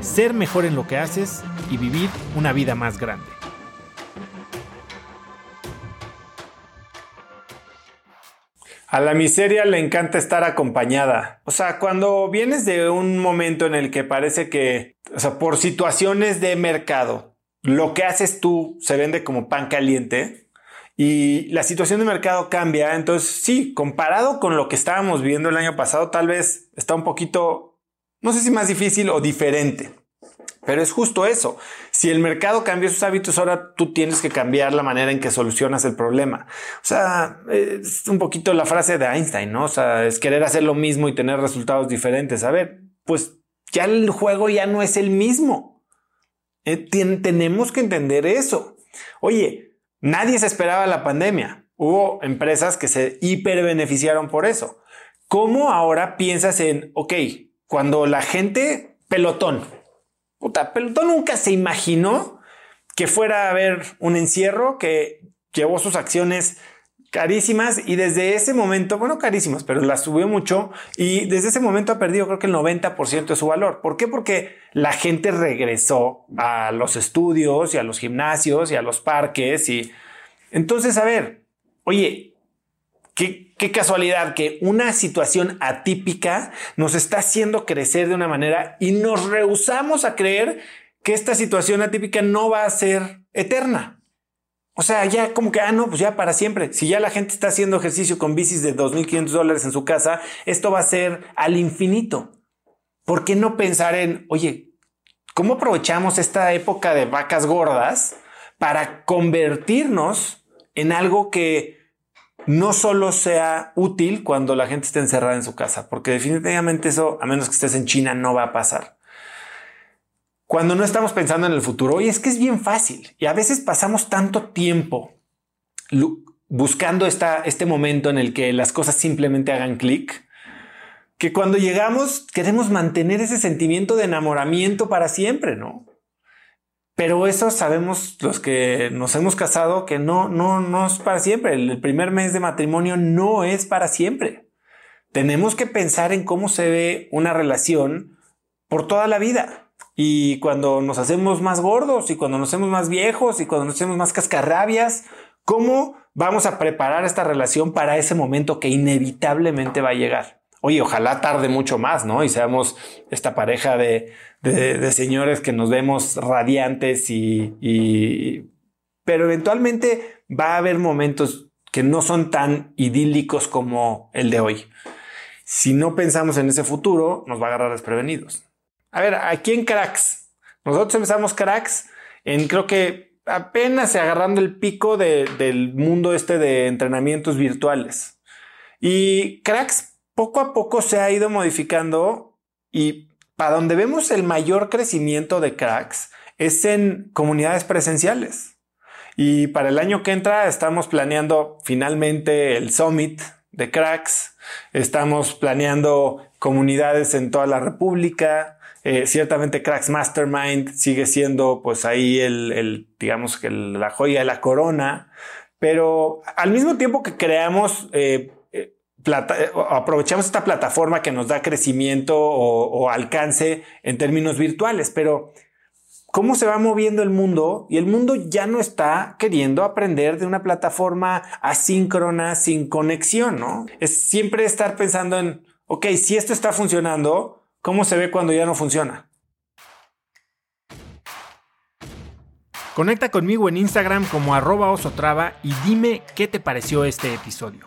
ser mejor en lo que haces y vivir una vida más grande. A la miseria le encanta estar acompañada. O sea, cuando vienes de un momento en el que parece que, o sea, por situaciones de mercado, lo que haces tú se vende como pan caliente, y la situación de mercado cambia. Entonces, sí, comparado con lo que estábamos viendo el año pasado, tal vez está un poquito, no sé si más difícil o diferente. Pero es justo eso. Si el mercado cambia sus hábitos, ahora tú tienes que cambiar la manera en que solucionas el problema. O sea, es un poquito la frase de Einstein, ¿no? O sea, es querer hacer lo mismo y tener resultados diferentes. A ver, pues ya el juego ya no es el mismo. Eh, tenemos que entender eso. Oye, Nadie se esperaba la pandemia. Hubo empresas que se hiperbeneficiaron por eso. ¿Cómo ahora piensas en, ok, cuando la gente, pelotón, puta, pelotón nunca se imaginó que fuera a haber un encierro que llevó sus acciones carísimas y desde ese momento, bueno, carísimas, pero las subió mucho y desde ese momento ha perdido creo que el 90% de su valor. ¿Por qué? Porque la gente regresó a los estudios y a los gimnasios y a los parques y entonces, a ver, oye, qué, qué casualidad que una situación atípica nos está haciendo crecer de una manera y nos rehusamos a creer que esta situación atípica no va a ser eterna. O sea, ya como que, ah, no, pues ya para siempre. Si ya la gente está haciendo ejercicio con bicis de 2.500 dólares en su casa, esto va a ser al infinito. ¿Por qué no pensar en, oye, ¿cómo aprovechamos esta época de vacas gordas para convertirnos en algo que no solo sea útil cuando la gente esté encerrada en su casa? Porque definitivamente eso, a menos que estés en China, no va a pasar cuando no estamos pensando en el futuro. Y es que es bien fácil y a veces pasamos tanto tiempo buscando esta, este momento en el que las cosas simplemente hagan clic, que cuando llegamos queremos mantener ese sentimiento de enamoramiento para siempre, ¿no? Pero eso sabemos los que nos hemos casado que no, no, no es para siempre. El primer mes de matrimonio no es para siempre. Tenemos que pensar en cómo se ve una relación por toda la vida. Y cuando nos hacemos más gordos y cuando nos hacemos más viejos y cuando nos hacemos más cascarrabias, ¿cómo vamos a preparar esta relación para ese momento que inevitablemente va a llegar? Oye, ojalá tarde mucho más, ¿no? Y seamos esta pareja de, señores que nos vemos radiantes y, y... Pero eventualmente va a haber momentos que no son tan idílicos como el de hoy. Si no pensamos en ese futuro, nos va a agarrar desprevenidos. A ver, aquí en Cracks, nosotros empezamos Cracks en creo que apenas agarrando el pico del mundo este de entrenamientos virtuales. Y Cracks poco a poco se ha ido modificando y para donde vemos el mayor crecimiento de Cracks es en comunidades presenciales. Y para el año que entra estamos planeando finalmente el Summit de Cracks, estamos planeando comunidades en toda la República, eh, ciertamente Cracks Mastermind sigue siendo pues ahí el, digamos que la joya de la corona, pero al mismo tiempo que creamos, eh, eh, aprovechamos esta plataforma que nos da crecimiento o, alcance en términos virtuales, pero cómo se va moviendo el mundo y el mundo ya no está queriendo aprender de una plataforma asíncrona sin conexión, ¿no? Es siempre estar pensando en, ok, si esto está funcionando, ¿Cómo se ve cuando ya no funciona? Conecta conmigo en Instagram como arroba osotrava y dime qué te pareció este episodio.